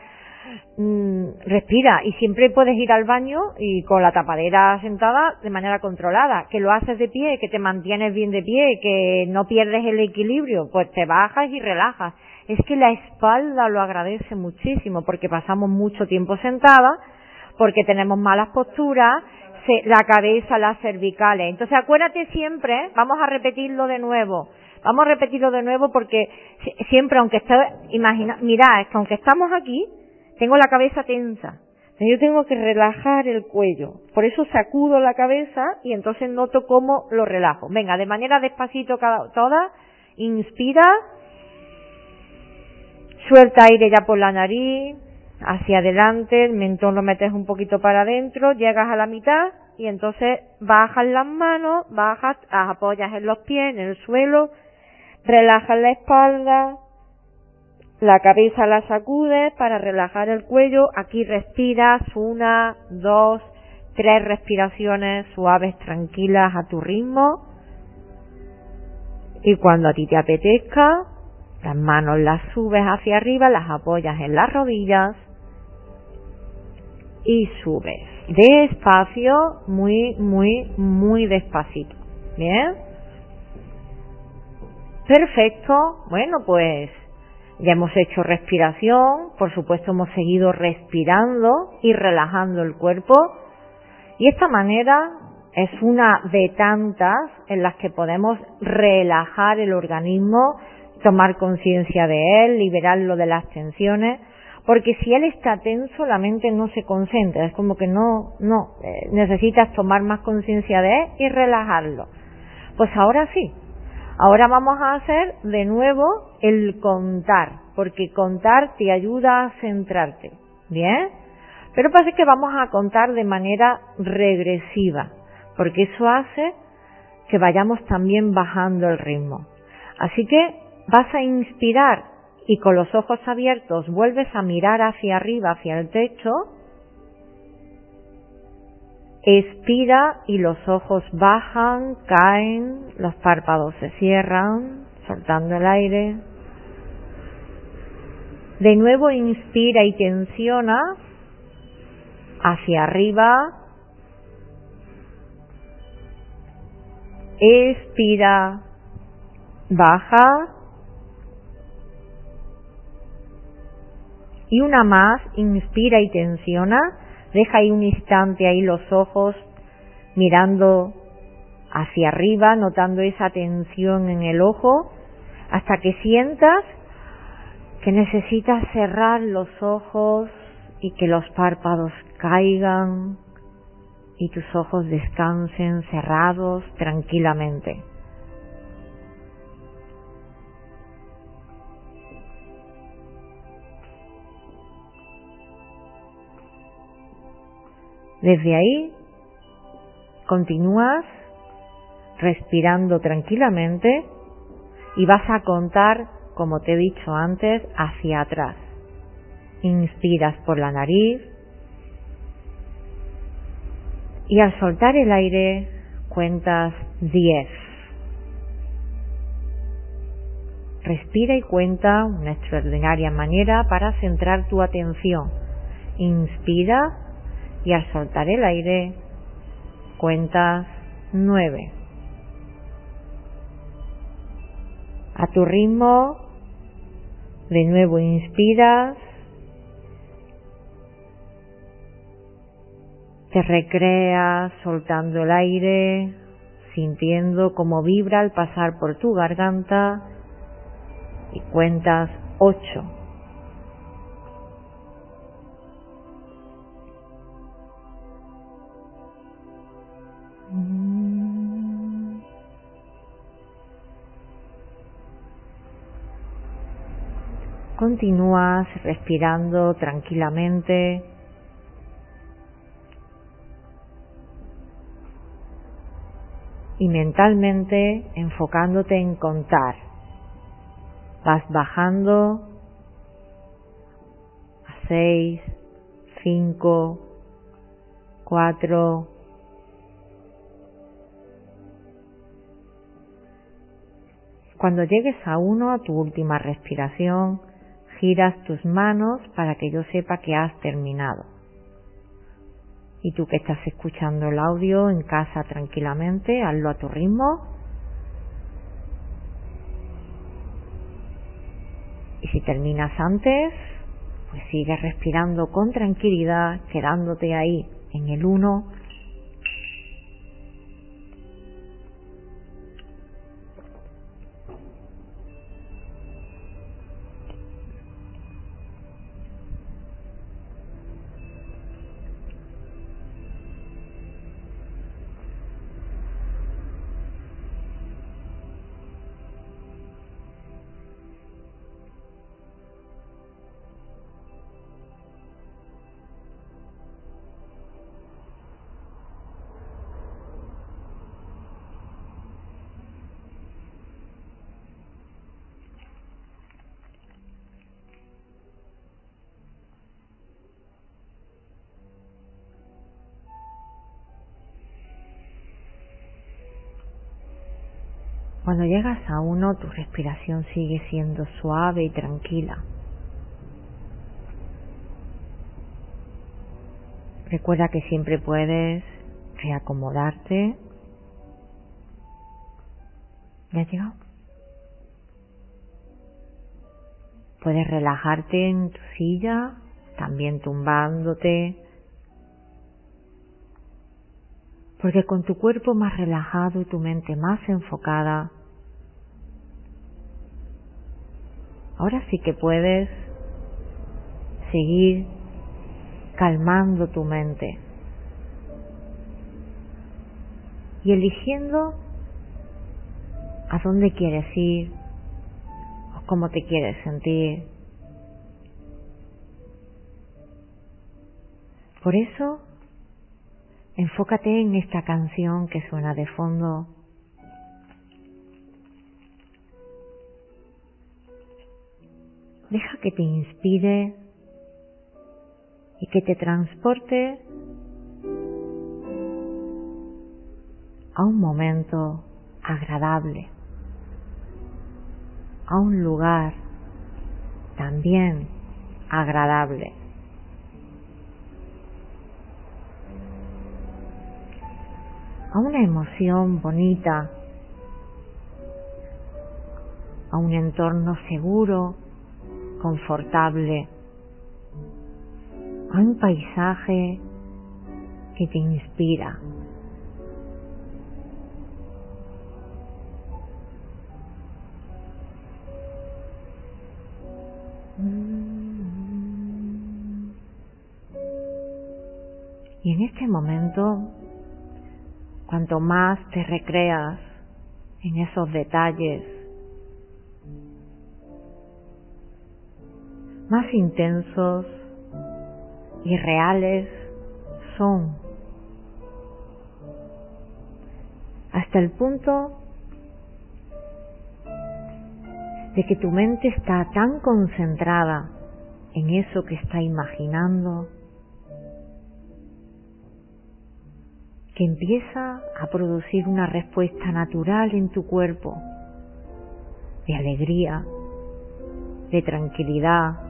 S1: mmm, respira y siempre puedes ir al baño y con la tapadera sentada de manera controlada, que lo haces de pie, que te mantienes bien de pie, que no pierdes el equilibrio, pues te bajas y relajas. Es que la espalda lo agradece muchísimo porque pasamos mucho tiempo sentada, porque tenemos malas posturas, la cabeza, las cervicales. Entonces acuérdate siempre, vamos a repetirlo de nuevo, vamos a repetirlo de nuevo porque siempre, aunque esté, imagina, mira, es que aunque estamos aquí, tengo la cabeza tensa. Yo tengo que relajar el cuello. Por eso sacudo la cabeza y entonces noto cómo lo relajo. Venga, de manera despacito cada, toda. Inspira. Suelta aire ya por la nariz. Hacia adelante. El mentón lo metes un poquito para adentro. Llegas a la mitad. Y entonces bajas las manos. Bajas, apoyas en los pies, en el suelo. Relajas la espalda la cabeza la sacudes para relajar el cuello. Aquí respiras una, dos, tres respiraciones suaves, tranquilas a tu ritmo. Y cuando a ti te apetezca, las manos las subes hacia arriba, las apoyas en las rodillas y subes. Despacio, muy, muy, muy despacito. ¿Bien? Perfecto. Bueno, pues ya hemos hecho respiración, por supuesto hemos seguido respirando y relajando el cuerpo. Y esta manera es una de tantas en las que podemos relajar el organismo, tomar conciencia de él, liberarlo de las tensiones, porque si él está tenso, la mente no se concentra, es como que no, no, eh, necesitas tomar más conciencia de él y relajarlo. Pues ahora sí, Ahora vamos a hacer de nuevo el contar, porque contar te ayuda a centrarte. ¿Bien? Pero pasa que vamos a contar de manera regresiva, porque eso hace que vayamos también bajando el ritmo. Así que vas a inspirar y con los ojos abiertos vuelves a mirar hacia arriba, hacia el techo, Expira y los ojos bajan, caen, los párpados se cierran, soltando el aire. De nuevo inspira y tensiona hacia arriba. Expira, baja. Y una más, inspira y tensiona Deja ahí un instante ahí los ojos mirando hacia arriba, notando esa tensión en el ojo, hasta que sientas que necesitas cerrar los ojos y que los párpados caigan y tus ojos descansen cerrados tranquilamente. Desde ahí continúas respirando tranquilamente y vas a contar, como te he dicho antes, hacia atrás. Inspiras por la nariz y al soltar el aire cuentas 10. Respira y cuenta una extraordinaria manera para centrar tu atención. Inspira y al soltar el aire cuentas nueve. A tu ritmo, de nuevo inspiras, te recreas soltando el aire, sintiendo cómo vibra al pasar por tu garganta y cuentas ocho. Continúas respirando tranquilamente. Y mentalmente enfocándote en contar. Vas bajando a seis, cinco, cuatro, Cuando llegues a uno, a tu última respiración, giras tus manos para que yo sepa que has terminado. Y tú que estás escuchando el audio en casa tranquilamente, hazlo a tu ritmo. Y si terminas antes, pues sigue respirando con tranquilidad, quedándote ahí en el uno Cuando llegas a uno, tu respiración sigue siendo suave y tranquila. Recuerda que siempre puedes reacomodarte. ¿Ya has llegado? Puedes relajarte en tu silla, también tumbándote. Porque con tu cuerpo más relajado y tu mente más enfocada, Ahora sí que puedes seguir calmando tu mente y eligiendo a dónde quieres ir o cómo te quieres sentir. Por eso, enfócate en esta canción que suena de fondo Deja que te inspire y que te transporte a un momento agradable, a un lugar también agradable. a una emoción bonita, a un entorno seguro confortable, a un paisaje que te inspira. Y en este momento, cuanto más te recreas en esos detalles más intensos y reales son. Hasta el punto de que tu mente está tan concentrada en eso que está imaginando que empieza a producir una respuesta natural en tu cuerpo de alegría, de tranquilidad,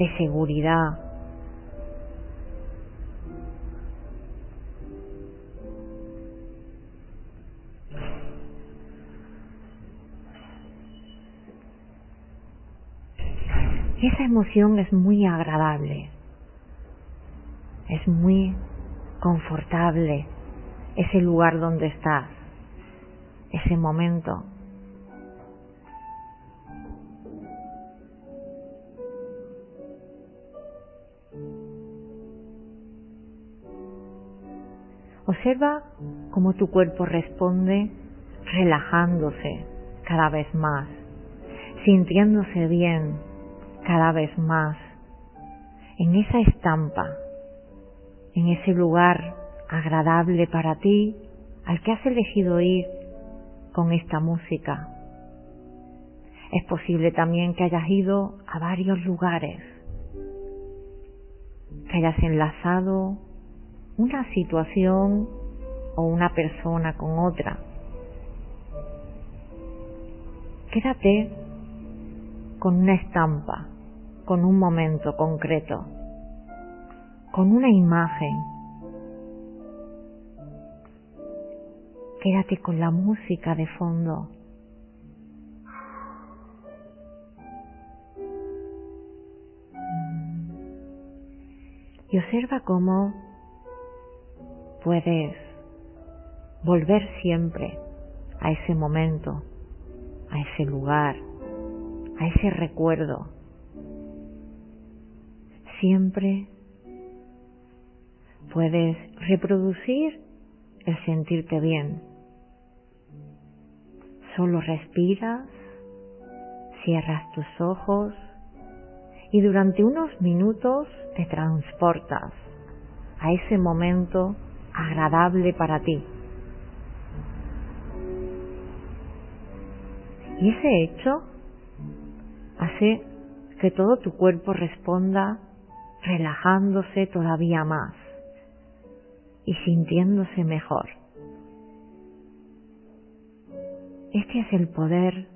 S1: de seguridad. Esa emoción es muy agradable, es muy confortable ese lugar donde estás, ese momento. Observa cómo tu cuerpo responde relajándose cada vez más, sintiéndose bien, cada vez más en esa estampa, en ese lugar agradable para ti al que has elegido ir con esta música. Es posible también que hayas ido a varios lugares, que hayas enlazado una situación o una persona con otra. Quédate con una estampa, con un momento concreto, con una imagen. Quédate con la música de fondo. Y observa cómo puedes volver siempre a ese momento, a ese lugar, a ese recuerdo. Siempre puedes reproducir el sentirte bien. Solo respiras, cierras tus ojos y durante unos minutos te transportas a ese momento agradable para ti. Y ese hecho hace que todo tu cuerpo responda relajándose todavía más y sintiéndose mejor. Este es el poder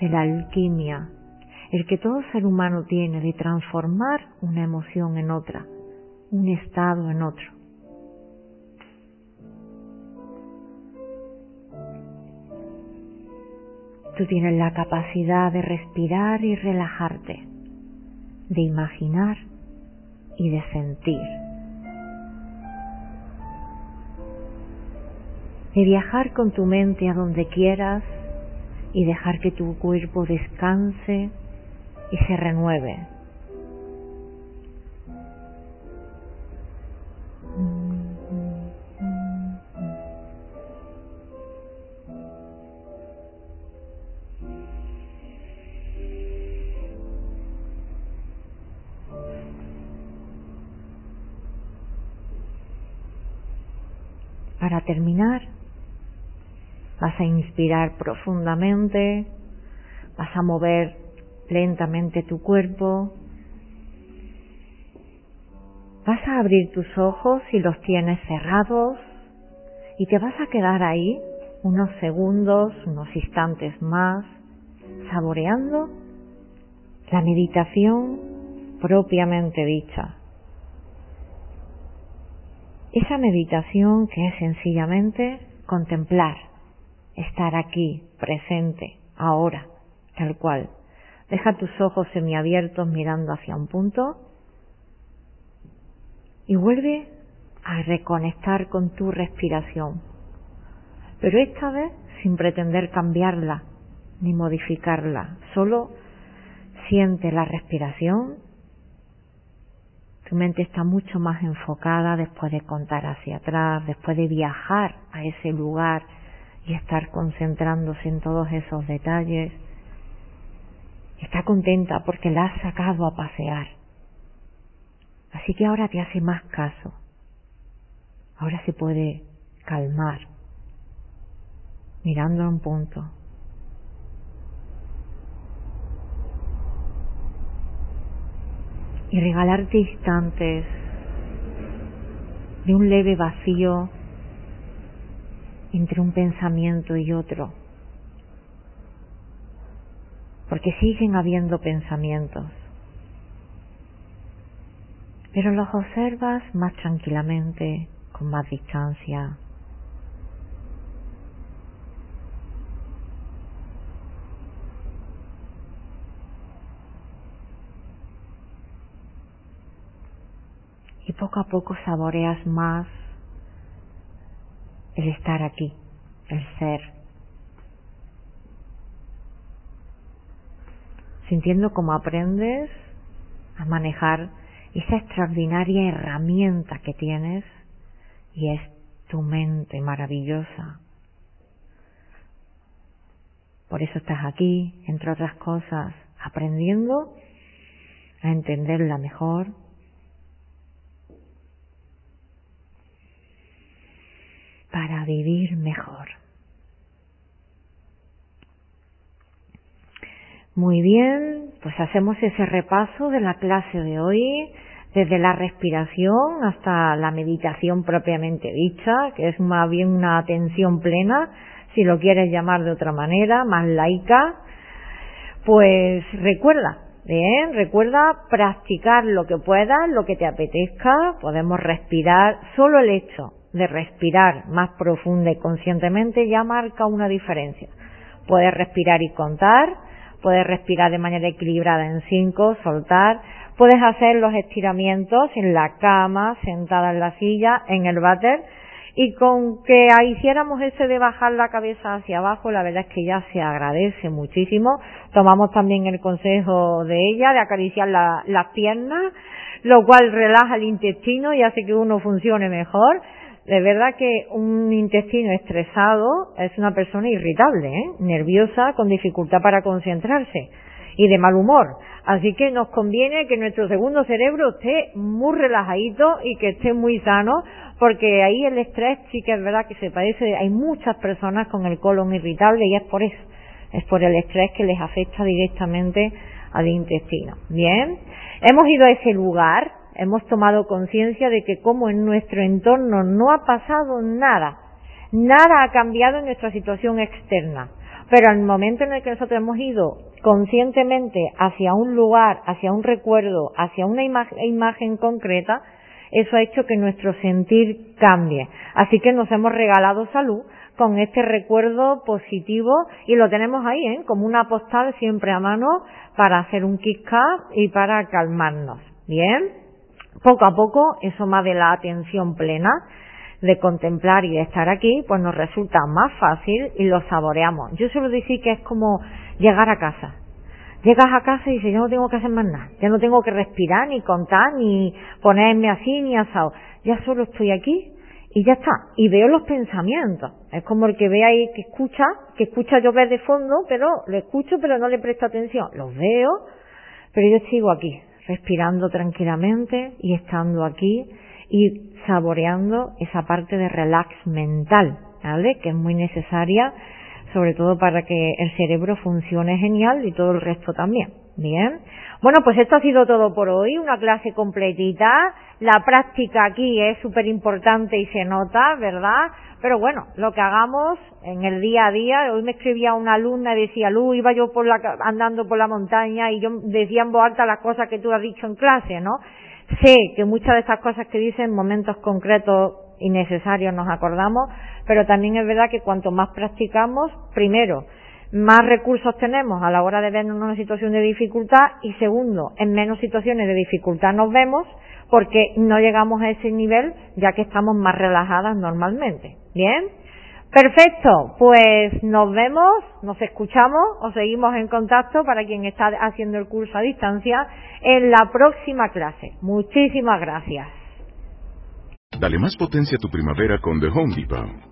S1: de la alquimia, el que todo ser humano tiene de transformar una emoción en otra, un estado en otro. Tú tienes la capacidad de respirar y relajarte, de imaginar y de sentir. De viajar con tu mente a donde quieras y dejar que tu cuerpo descanse y se renueve. Terminar, vas a inspirar profundamente, vas a mover lentamente tu cuerpo, vas a abrir tus ojos si los tienes cerrados y te vas a quedar ahí unos segundos, unos instantes más, saboreando la meditación propiamente dicha. Esa meditación que es sencillamente contemplar, estar aquí, presente, ahora, tal cual. Deja tus ojos semiabiertos mirando hacia un punto y vuelve a reconectar con tu respiración. Pero esta vez sin pretender cambiarla ni modificarla, solo siente la respiración tu mente está mucho más enfocada después de contar hacia atrás, después de viajar a ese lugar y estar concentrándose en todos esos detalles. Está contenta porque la has sacado a pasear. Así que ahora te hace más caso. Ahora se puede calmar, mirando a un punto. Y regalarte instantes de un leve vacío entre un pensamiento y otro. Porque siguen habiendo pensamientos. Pero los observas más tranquilamente, con más distancia, y poco a poco saboreas más el estar aquí, el ser. Sintiendo cómo aprendes a manejar esa extraordinaria herramienta que tienes y es tu mente maravillosa. Por eso estás aquí, entre otras cosas, aprendiendo a entenderla mejor. Para vivir mejor. Muy bien, pues hacemos ese repaso de la clase de hoy, desde la respiración hasta la meditación propiamente dicha, que es más bien una atención plena, si lo quieres llamar de otra manera, más laica. Pues recuerda, Bien, recuerda practicar lo que puedas, lo que te apetezca. Podemos respirar. Solo el hecho de respirar más profunda y conscientemente ya marca una diferencia. Puedes respirar y contar, puedes respirar de manera equilibrada en cinco, soltar, puedes hacer los estiramientos en la cama, sentada en la silla, en el váter, y con que hiciéramos ese de bajar la cabeza hacia abajo, la verdad es que ya se agradece muchísimo. Tomamos también el consejo de ella de acariciar las piernas, lo cual relaja el intestino y hace que uno funcione mejor. De verdad que un intestino estresado es una persona irritable, ¿eh? nerviosa, con dificultad para concentrarse y de mal humor. Así que nos conviene que nuestro segundo cerebro esté muy relajadito y que esté muy sano, porque ahí el estrés sí que es verdad que se padece, hay muchas personas con el colon irritable y es por eso, es por el estrés que les afecta directamente al intestino. Bien, hemos ido a ese lugar, hemos tomado conciencia de que como en nuestro entorno no ha pasado nada, nada ha cambiado en nuestra situación externa, pero al momento en el que nosotros hemos ido conscientemente hacia un lugar, hacia un recuerdo, hacia una imagen concreta, eso ha hecho que nuestro sentir cambie. Así que nos hemos regalado salud con este recuerdo positivo y lo tenemos ahí, ¿eh? como una postal siempre a mano para hacer un kick y para calmarnos. Bien, poco a poco eso más de la atención plena de contemplar y de estar aquí, pues nos resulta más fácil y lo saboreamos. Yo suelo decir que es como llegar a casa. Llegas a casa y dices, yo no tengo que hacer más nada, ya no tengo que respirar, ni contar, ni ponerme así, ni asado. Ya solo estoy aquí y ya está. Y veo los pensamientos. Es como el que ve ahí que escucha, que escucha llover de fondo, pero lo escucho, pero no le presto atención. Los veo, pero yo sigo aquí, respirando tranquilamente y estando aquí y saboreando esa parte de relax mental, ¿vale? Que es muy necesaria, sobre todo para que el cerebro funcione genial y todo el resto también. Bien. Bueno, pues esto ha sido todo por hoy, una clase completita. La práctica aquí es súper importante y se nota, ¿verdad? Pero bueno, lo que hagamos en el día a día, hoy me escribía una alumna y decía, Lu, iba yo por la, andando por la montaña y yo decía en voz alta las cosas que tú has dicho en clase, ¿no? Sé que muchas de estas cosas que dicen en momentos concretos y necesarios nos acordamos, pero también es verdad que cuanto más practicamos, primero, más recursos tenemos a la hora de vernos en una situación de dificultad y segundo, en menos situaciones de dificultad nos vemos porque no llegamos a ese nivel ya que estamos más relajadas normalmente. ¿Bien? Perfecto, pues nos vemos, nos escuchamos o seguimos en contacto para quien está haciendo el curso a distancia en la próxima clase. Muchísimas gracias.
S3: Dale más potencia a tu primavera con The Home Depot.